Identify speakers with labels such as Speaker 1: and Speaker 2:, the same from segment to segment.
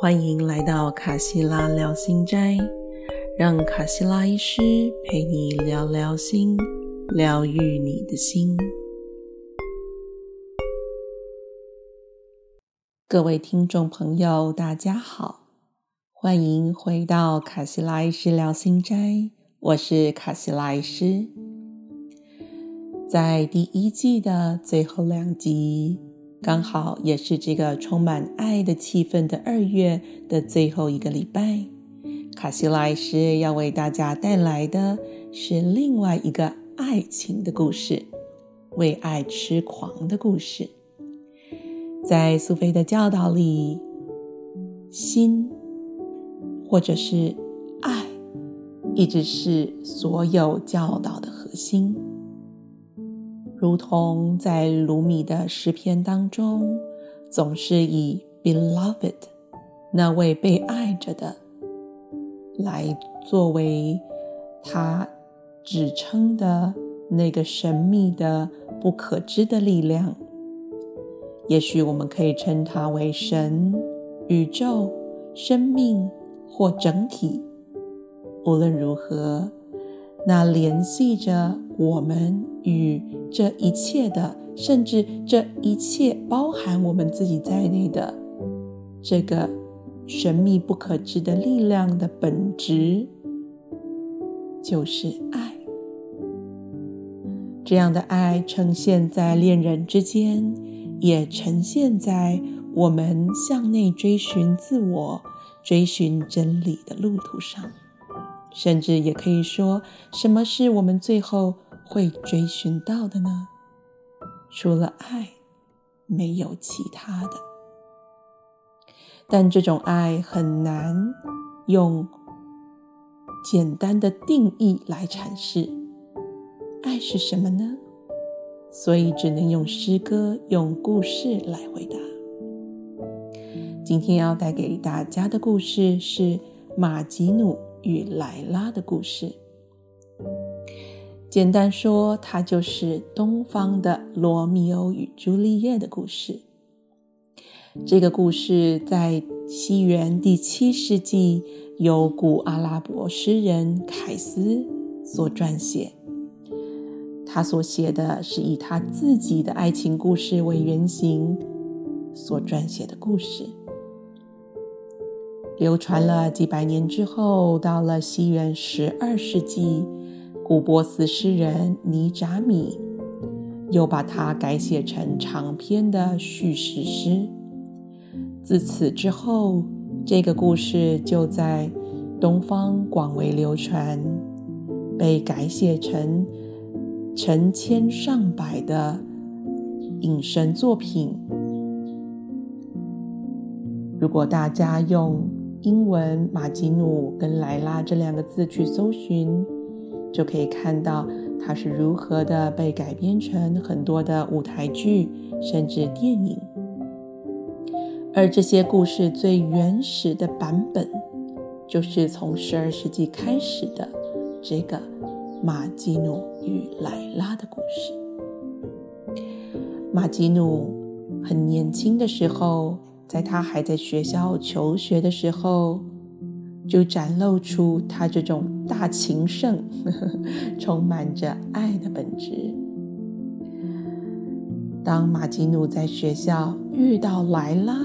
Speaker 1: 欢迎来到卡西拉聊心斋，让卡西拉医师陪你聊聊心，疗愈你的心。各位听众朋友，大家好，欢迎回到卡西拉医师聊心斋，我是卡西拉医师。在第一季的最后两集。刚好也是这个充满爱的气氛的二月的最后一个礼拜，卡西莱斯要为大家带来的是另外一个爱情的故事——为爱痴狂的故事。在苏菲的教导里，心或者是爱，一直是所有教导的核心。如同在卢米的诗篇当中，总是以 beloved 那位被爱着的来作为他指称的那个神秘的不可知的力量。也许我们可以称它为神、宇宙、生命或整体。无论如何。那联系着我们与这一切的，甚至这一切包含我们自己在内的这个神秘不可知的力量的本质，就是爱。这样的爱呈现在恋人之间，也呈现在我们向内追寻自我、追寻真理的路途上。甚至也可以说，什么是我们最后会追寻到的呢？除了爱，没有其他的。但这种爱很难用简单的定义来阐释。爱是什么呢？所以只能用诗歌、用故事来回答。今天要带给大家的故事是马吉努。与莱拉的故事，简单说，它就是东方的罗密欧与朱丽叶的故事。这个故事在西元第七世纪由古阿拉伯诗人凯斯所撰写。他所写的是以他自己的爱情故事为原型所撰写的故事。流传了几百年之后，到了西元十二世纪，古波斯诗人尼扎米又把它改写成长篇的叙事诗。自此之后，这个故事就在东方广为流传，被改写成成千上百的隐身作品。如果大家用英文马吉努跟莱拉这两个字去搜寻，就可以看到它是如何的被改编成很多的舞台剧，甚至电影。而这些故事最原始的版本，就是从十二世纪开始的这个马吉努与莱拉的故事。马吉努很年轻的时候。在他还在学校求学的时候，就展露出他这种大情圣、充满着爱的本质。当马吉努在学校遇到莱拉，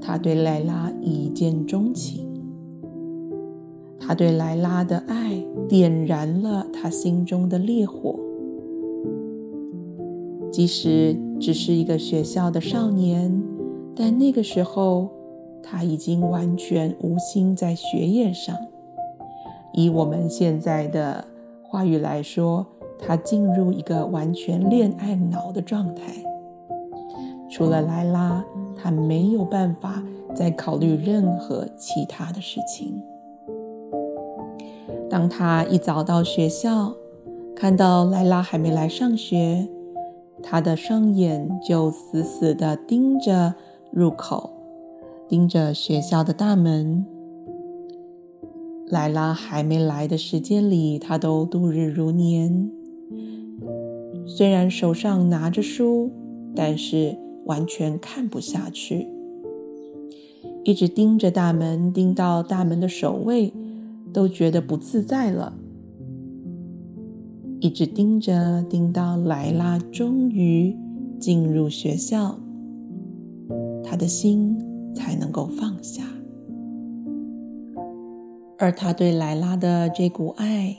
Speaker 1: 他对莱拉一见钟情。他对莱拉的爱点燃了他心中的烈火。即使只是一个学校的少年，但那个时候他已经完全无心在学业上。以我们现在的话语来说，他进入一个完全恋爱脑的状态。除了莱拉，他没有办法再考虑任何其他的事情。当他一早到学校，看到莱拉还没来上学。他的双眼就死死地盯着入口，盯着学校的大门。莱拉还没来的时间里，他都度日如年。虽然手上拿着书，但是完全看不下去。一直盯着大门，盯到大门的守卫都觉得不自在了。一直盯着，盯到莱拉终于进入学校，他的心才能够放下。而他对莱拉的这股爱，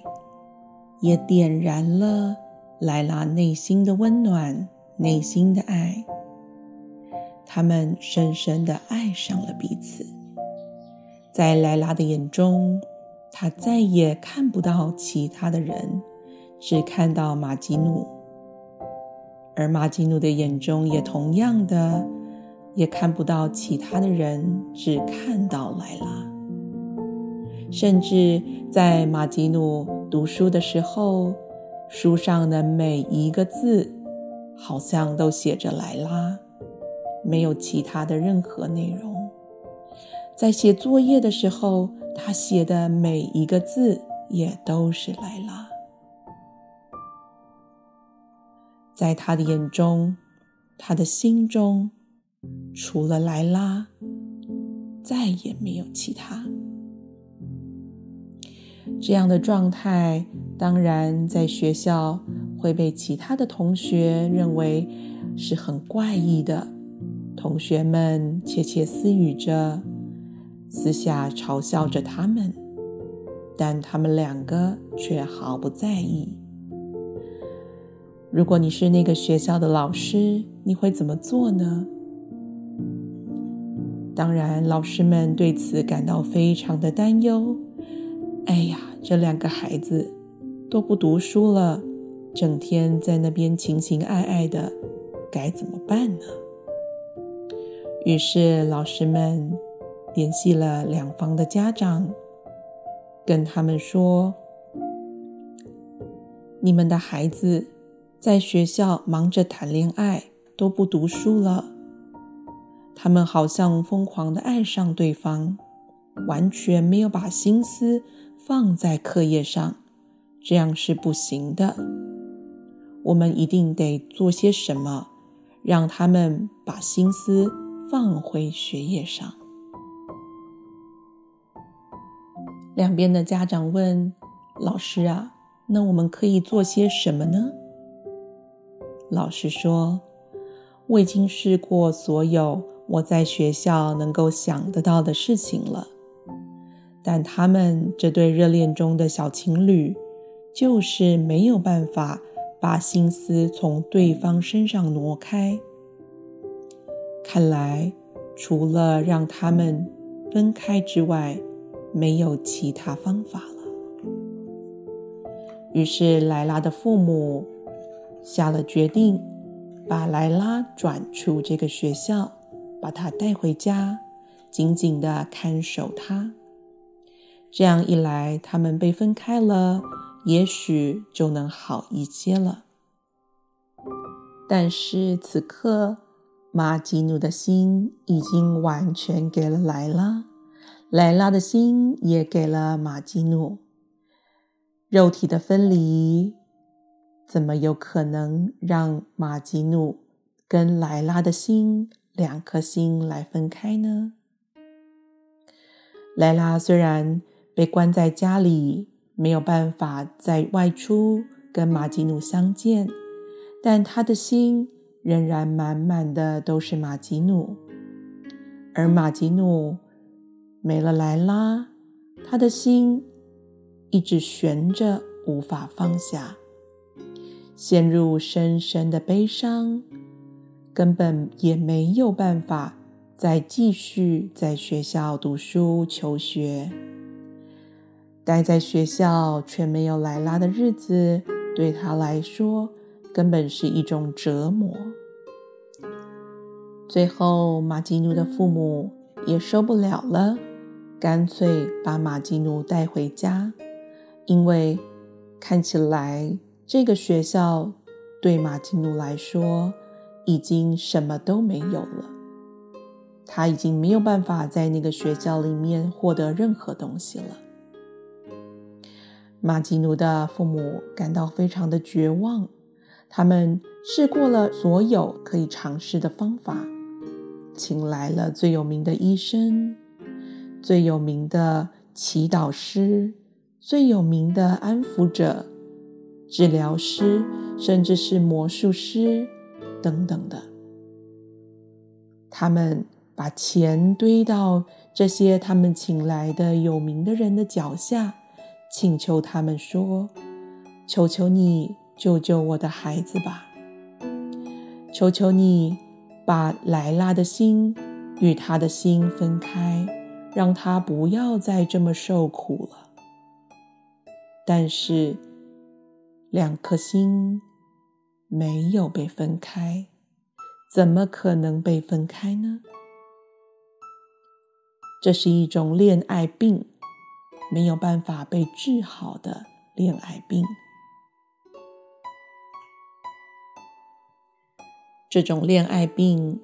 Speaker 1: 也点燃了莱拉内心的温暖，内心的爱。他们深深的爱上了彼此。在莱拉的眼中，他再也看不到其他的人。只看到马吉努，而马吉努的眼中也同样的，也看不到其他的人，只看到莱拉。甚至在马吉努读书的时候，书上的每一个字，好像都写着莱拉，没有其他的任何内容。在写作业的时候，他写的每一个字也都是莱拉。在他的眼中，他的心中，除了莱拉，再也没有其他。这样的状态，当然在学校会被其他的同学认为是很怪异的。同学们窃窃私语着，私下嘲笑着他们，但他们两个却毫不在意。如果你是那个学校的老师，你会怎么做呢？当然，老师们对此感到非常的担忧。哎呀，这两个孩子都不读书了，整天在那边情情爱爱的，该怎么办呢？于是，老师们联系了两方的家长，跟他们说：“你们的孩子。”在学校忙着谈恋爱，都不读书了。他们好像疯狂的爱上对方，完全没有把心思放在课业上，这样是不行的。我们一定得做些什么，让他们把心思放回学业上。两边的家长问老师啊：“那我们可以做些什么呢？”老师说：“我已经试过所有我在学校能够想得到的事情了，但他们这对热恋中的小情侣，就是没有办法把心思从对方身上挪开。看来，除了让他们分开之外，没有其他方法了。”于是，莱拉的父母。下了决定，把莱拉转出这个学校，把她带回家，紧紧的看守她。这样一来，他们被分开了，也许就能好一些了。但是此刻，马吉努的心已经完全给了莱拉，莱拉的心也给了马吉努。肉体的分离。怎么有可能让马吉努跟莱拉的心两颗心来分开呢？莱拉虽然被关在家里，没有办法再外出跟马吉努相见，但他的心仍然满满的都是马吉努。而马吉努没了莱拉，他的心一直悬着，无法放下。陷入深深的悲伤，根本也没有办法再继续在学校读书求学。待在学校却没有莱拉的日子，对他来说根本是一种折磨。最后，马基努的父母也受不了了，干脆把马基努带回家，因为看起来。这个学校对马吉努来说已经什么都没有了，他已经没有办法在那个学校里面获得任何东西了。马吉努的父母感到非常的绝望，他们试过了所有可以尝试的方法，请来了最有名的医生、最有名的祈祷师、最有名的安抚者、治疗师，甚至是魔术师等等的。他们把钱堆到这些他们请来的有名的人的脚下，请求他们说：“求求你救救我的孩子吧！求求你。”把莱拉的心与他的心分开，让他不要再这么受苦了。但是，两颗心没有被分开，怎么可能被分开呢？这是一种恋爱病，没有办法被治好的恋爱病。这种恋爱病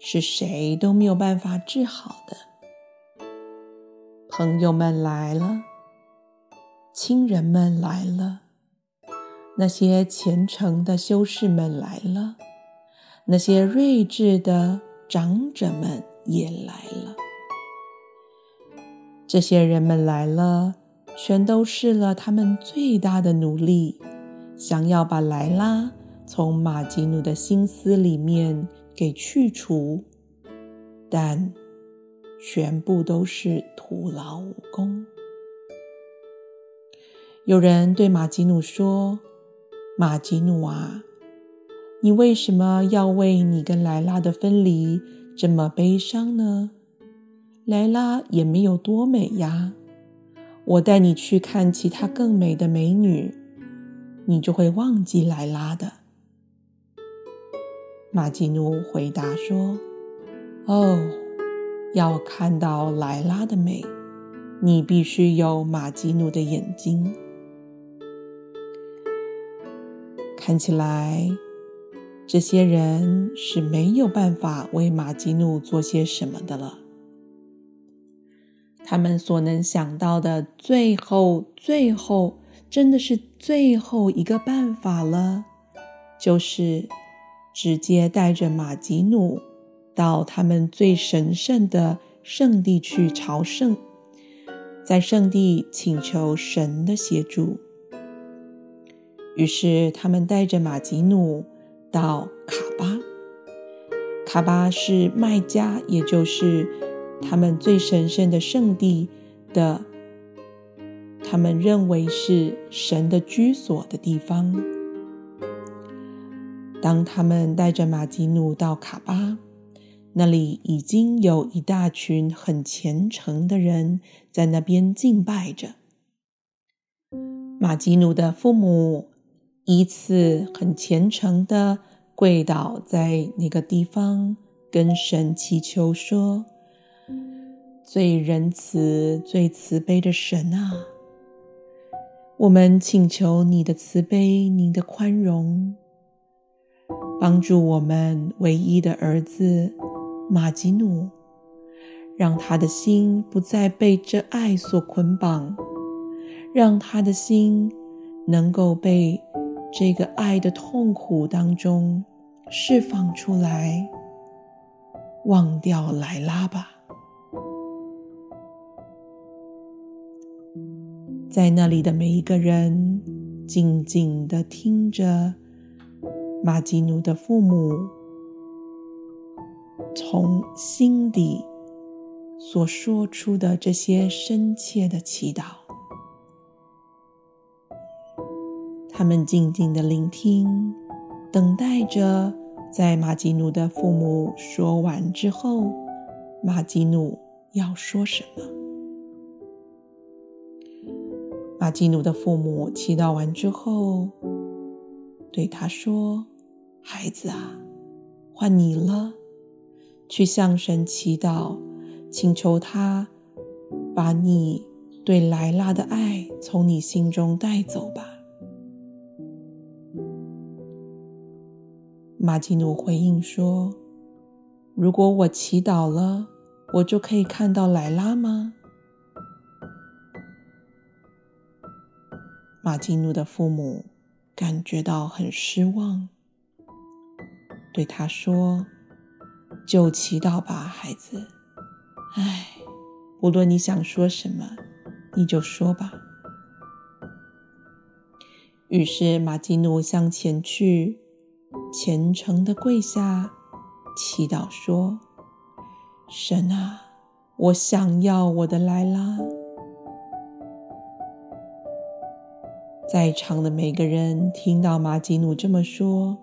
Speaker 1: 是谁都没有办法治好的。朋友们来了，亲人们来了，那些虔诚的修士们来了，那些睿智的长者们也来了。这些人们来了，全都试了他们最大的努力，想要把莱拉。从马吉努的心思里面给去除，但全部都是徒劳无功。有人对马吉努说：“马吉努啊，你为什么要为你跟莱拉的分离这么悲伤呢？莱拉也没有多美呀，我带你去看其他更美的美女，你就会忘记莱拉的。”马吉努回答说：“哦，要看到莱拉的美，你必须有马吉努的眼睛。看起来，这些人是没有办法为马吉努做些什么的了。他们所能想到的最后、最后，真的是最后一个办法了，就是。”直接带着马吉努到他们最神圣的圣地去朝圣，在圣地请求神的协助。于是他们带着马吉努到卡巴。卡巴是麦加，也就是他们最神圣的圣地的，他们认为是神的居所的地方。当他们带着马吉努到卡巴，那里已经有一大群很虔诚的人在那边敬拜着。马吉努的父母依次很虔诚的跪倒在那个地方，跟神祈求说：“最仁慈、最慈悲的神啊，我们请求你的慈悲、你的宽容。”帮助我们唯一的儿子马吉努，让他的心不再被这爱所捆绑，让他的心能够被这个爱的痛苦当中释放出来，忘掉莱拉吧，在那里的每一个人静静的听着。马吉努的父母从心底所说出的这些深切的祈祷，他们静静的聆听，等待着在马吉努的父母说完之后，马吉努要说什么。马吉努的父母祈祷完之后，对他说。孩子啊，换你了，去向神祈祷，请求他把你对莱拉的爱从你心中带走吧。马基努回应说：“如果我祈祷了，我就可以看到莱拉吗？”马基努的父母感觉到很失望。对他说：“就祈祷吧，孩子。唉，无论你想说什么，你就说吧。”于是马基努向前去，虔诚的跪下，祈祷说：“神啊，我想要我的莱拉。”在场的每个人听到马吉努这么说，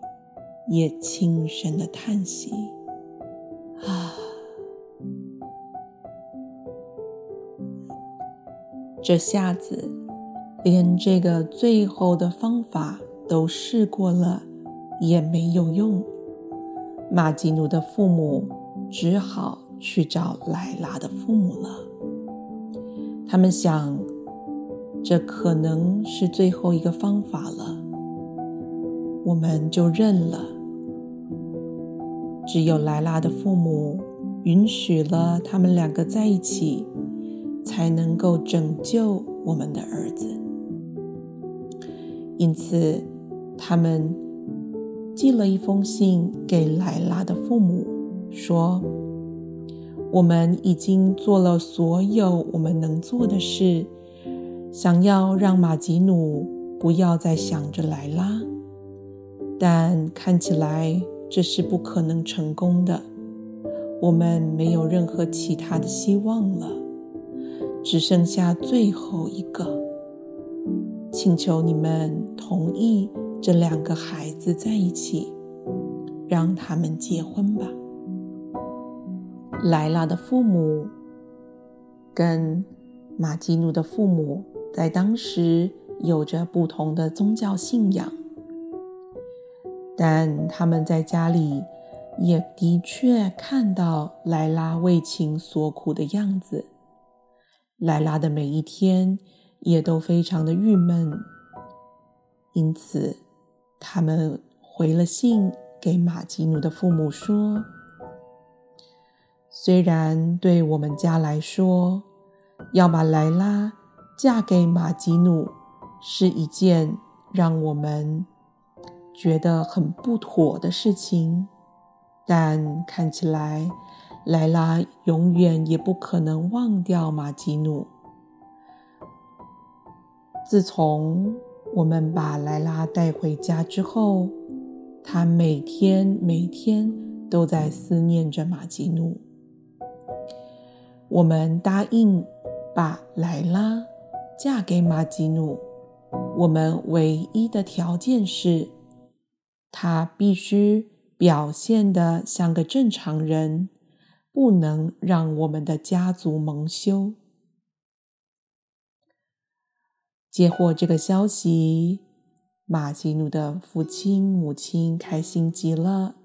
Speaker 1: 也轻声的叹息：“啊，这下子连这个最后的方法都试过了，也没有用。马基努的父母只好去找莱拉的父母了。他们想。”这可能是最后一个方法了，我们就认了。只有莱拉的父母允许了他们两个在一起，才能够拯救我们的儿子。因此，他们寄了一封信给莱拉的父母，说：“我们已经做了所有我们能做的事。”想要让马吉努不要再想着莱拉，但看起来这是不可能成功的。我们没有任何其他的希望了，只剩下最后一个。请求你们同意这两个孩子在一起，让他们结婚吧。莱拉的父母跟马基努的父母。在当时有着不同的宗教信仰，但他们在家里也的确看到莱拉为情所苦的样子。莱拉的每一天也都非常的郁闷，因此他们回了信给马吉努的父母说：“虽然对我们家来说，要把莱拉。”嫁给马吉努是一件让我们觉得很不妥的事情，但看起来莱拉永远也不可能忘掉马吉努。自从我们把莱拉带回家之后，她每天每天都在思念着马吉努。我们答应把莱拉。嫁给马吉努，我们唯一的条件是，他必须表现的像个正常人，不能让我们的家族蒙羞。接获这个消息，马吉努的父亲、母亲开心极了，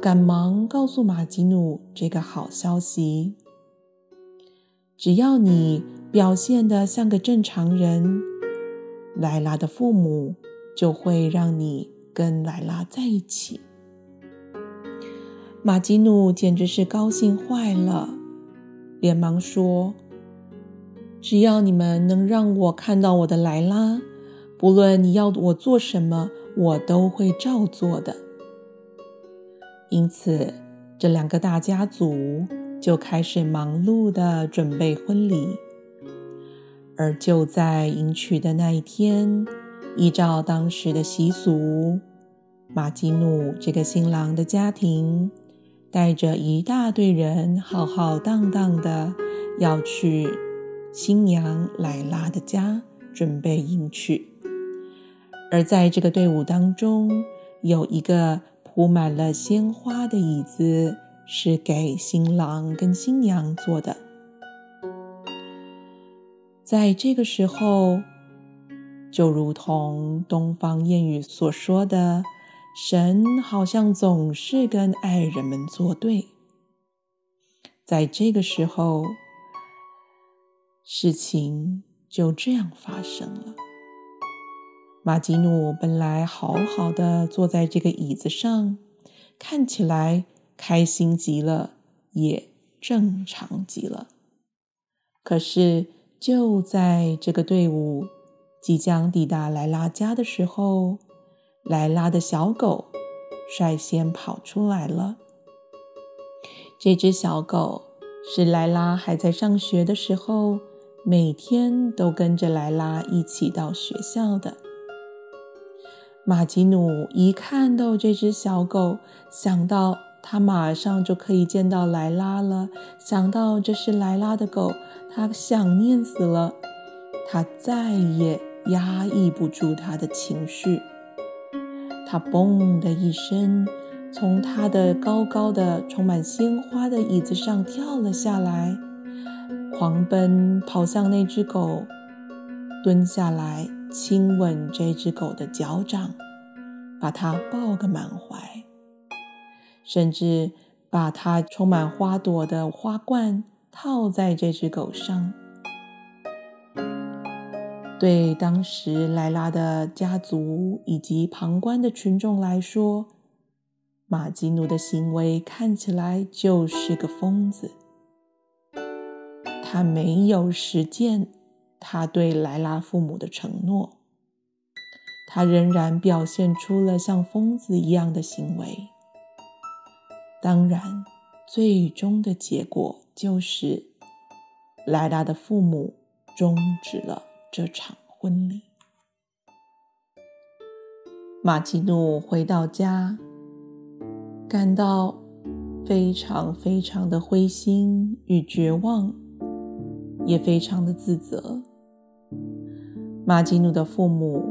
Speaker 1: 赶忙告诉马吉努这个好消息：只要你。表现的像个正常人，莱拉的父母就会让你跟莱拉在一起。马吉努简直是高兴坏了，连忙说：“只要你们能让我看到我的莱拉，不论你要我做什么，我都会照做的。”因此，这两个大家族就开始忙碌的准备婚礼。而就在迎娶的那一天，依照当时的习俗，马吉努这个新郎的家庭带着一大队人，浩浩荡荡的要去新娘莱拉的家准备迎娶。而在这个队伍当中，有一个铺满了鲜花的椅子，是给新郎跟新娘坐的。在这个时候，就如同东方谚语所说的，神好像总是跟爱人们作对。在这个时候，事情就这样发生了。马吉努本来好好的坐在这个椅子上，看起来开心极了，也正常极了。可是。就在这个队伍即将抵达莱拉家的时候，莱拉的小狗率先跑出来了。这只小狗是莱拉还在上学的时候，每天都跟着莱拉一起到学校的。马吉努一看到这只小狗，想到他马上就可以见到莱拉了，想到这是莱拉的狗，他想念死了，他再也压抑不住他的情绪，他嘣的一声。从他的高高的、充满鲜花的椅子上跳了下来，狂奔跑向那只狗，蹲下来亲吻这只狗的脚掌，把它抱个满怀，甚至把它充满花朵的花冠套在这只狗上。对当时莱拉的家族以及旁观的群众来说，马吉努的行为看起来就是个疯子。他没有实践他对莱拉父母的承诺，他仍然表现出了像疯子一样的行为。当然，最终的结果就是莱拉的父母终止了这场婚礼。马吉努回到家。感到非常非常的灰心与绝望，也非常的自责。马吉努的父母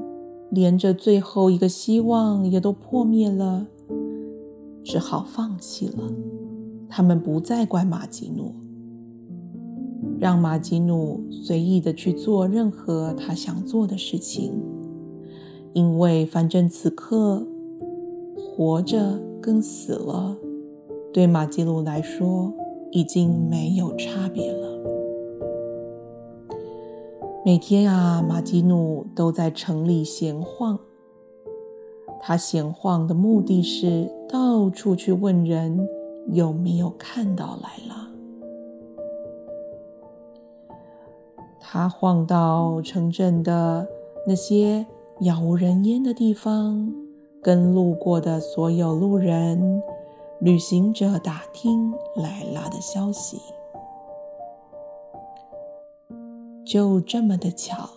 Speaker 1: 连着最后一个希望也都破灭了，只好放弃了。他们不再怪马吉努，让马吉努随意的去做任何他想做的事情，因为反正此刻活着。跟死了，对马吉鲁来说已经没有差别了。每天啊，马吉努都在城里闲晃。他闲晃的目的是到处去问人有没有看到莱拉。他晃到城镇的那些杳无人烟的地方。跟路过的所有路人、旅行者打听莱拉的消息。就这么的巧，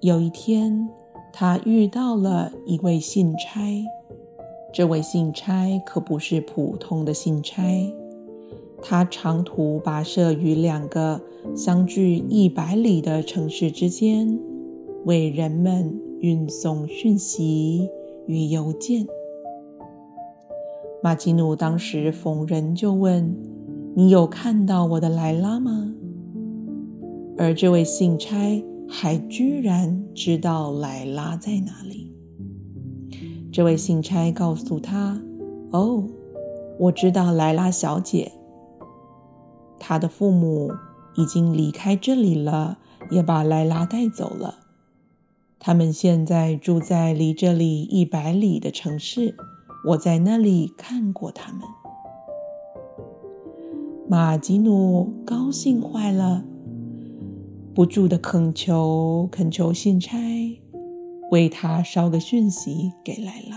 Speaker 1: 有一天，他遇到了一位信差。这位信差可不是普通的信差，他长途跋涉于两个相距一百里的城市之间，为人们运送讯息。与邮件，马吉努当时逢人就问：“你有看到我的莱拉吗？”而这位信差还居然知道莱拉在哪里。这位信差告诉他：“哦，我知道莱拉小姐，她的父母已经离开这里了，也把莱拉带走了。”他们现在住在离这里一百里的城市，我在那里看过他们。马吉努高兴坏了，不住的恳求恳求信差为他捎个讯息给莱拉。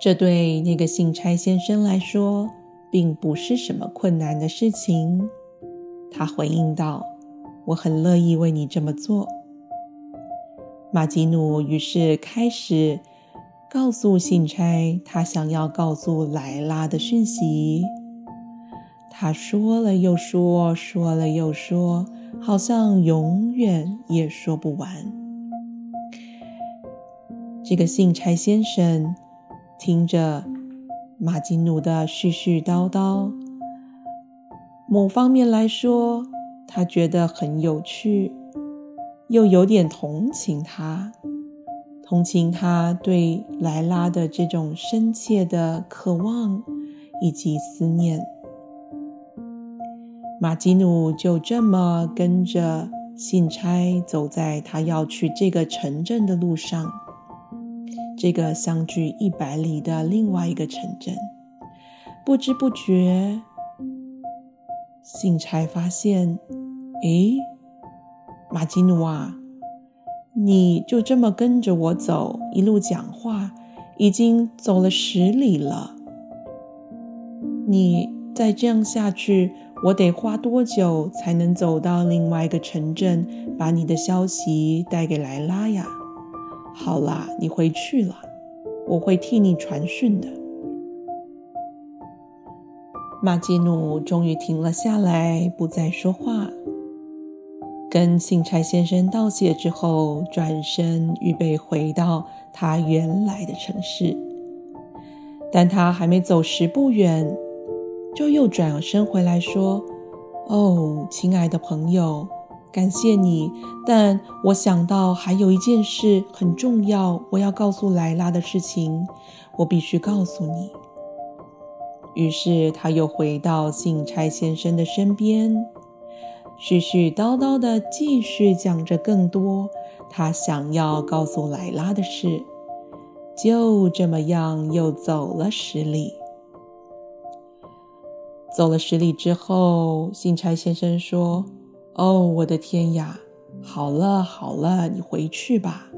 Speaker 1: 这对那个信差先生来说，并不是什么困难的事情。他回应道：“我很乐意为你这么做。”马吉努于是开始告诉信差他想要告诉莱拉的讯息。他说了又说，说了又说，好像永远也说不完。这个信差先生听着马金努的絮絮叨叨，某方面来说，他觉得很有趣。又有点同情他，同情他对莱拉的这种深切的渴望以及思念。马吉努就这么跟着信差走在他要去这个城镇的路上，这个相距一百里的另外一个城镇。不知不觉，信差发现，诶。马吉努啊，你就这么跟着我走，一路讲话，已经走了十里了。你再这样下去，我得花多久才能走到另外一个城镇，把你的消息带给莱拉呀？好啦，你回去了，我会替你传讯的。马基努终于停了下来，不再说话。跟信差先生道谢之后，转身预备回到他原来的城市。但他还没走十步远，就又转身回来说：“哦，亲爱的朋友，感谢你，但我想到还有一件事很重要，我要告诉莱拉的事情，我必须告诉你。”于是他又回到信差先生的身边，絮絮叨叨的继续讲着更多他想要告诉莱拉的事。就这么样，又走了十里。走了十里之后，信差先生说：“哦，我的天呀！好了好了，你回去吧。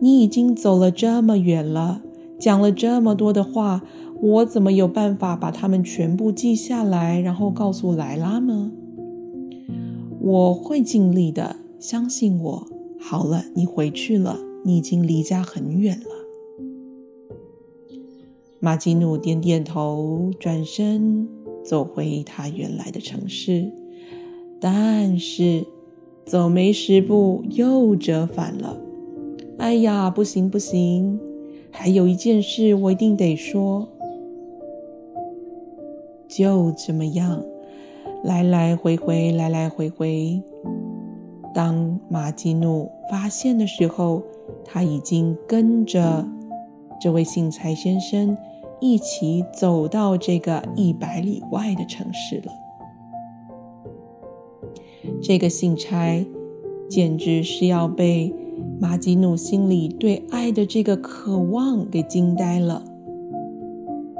Speaker 1: 你已经走了这么远了，讲了这么多的话。”我怎么有办法把它们全部记下来，然后告诉莱拉呢？我会尽力的，相信我。好了，你回去了，你已经离家很远了。马吉努点点头，转身走回他原来的城市，但是走没十步又折返了。哎呀，不行不行，还有一件事我一定得说。就这么样，来来回回，来来回回。当马基努发现的时候，他已经跟着这位信差先生一起走到这个一百里外的城市了。这个信差简直是要被马基努心里对爱的这个渴望给惊呆了。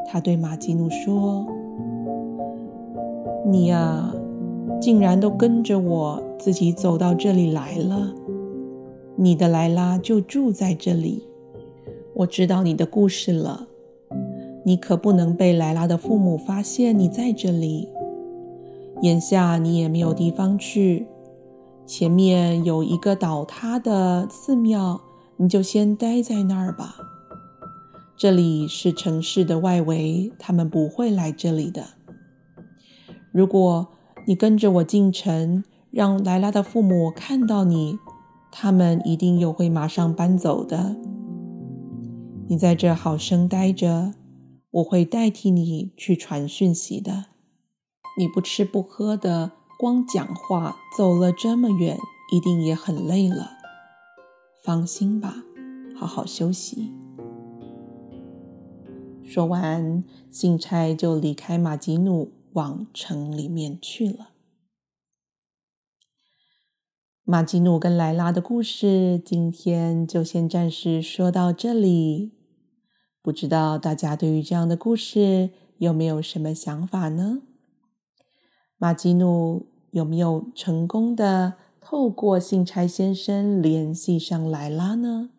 Speaker 1: 他对马基努说。你呀，竟然都跟着我自己走到这里来了。你的莱拉就住在这里。我知道你的故事了。你可不能被莱拉的父母发现你在这里。眼下你也没有地方去。前面有一个倒塌的寺庙，你就先待在那儿吧。这里是城市的外围，他们不会来这里的。如果你跟着我进城，让莱拉的父母看到你，他们一定又会马上搬走的。你在这好生待着，我会代替你去传讯息的。你不吃不喝的，光讲话，走了这么远，一定也很累了。放心吧，好好休息。说完，信差就离开马吉努。往城里面去了。马吉努跟莱拉的故事，今天就先暂时说到这里。不知道大家对于这样的故事有没有什么想法呢？马吉努有没有成功的透过信差先生联系上莱拉呢？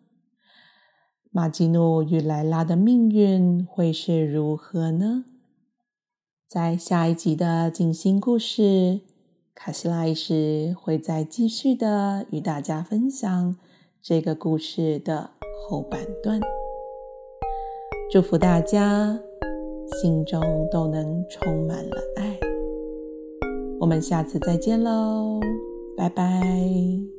Speaker 1: 马吉努与莱拉的命运会是如何呢？在下一集的静心故事，卡西拉医师会再继续的与大家分享这个故事的后半段。祝福大家心中都能充满了爱。我们下次再见喽，拜拜。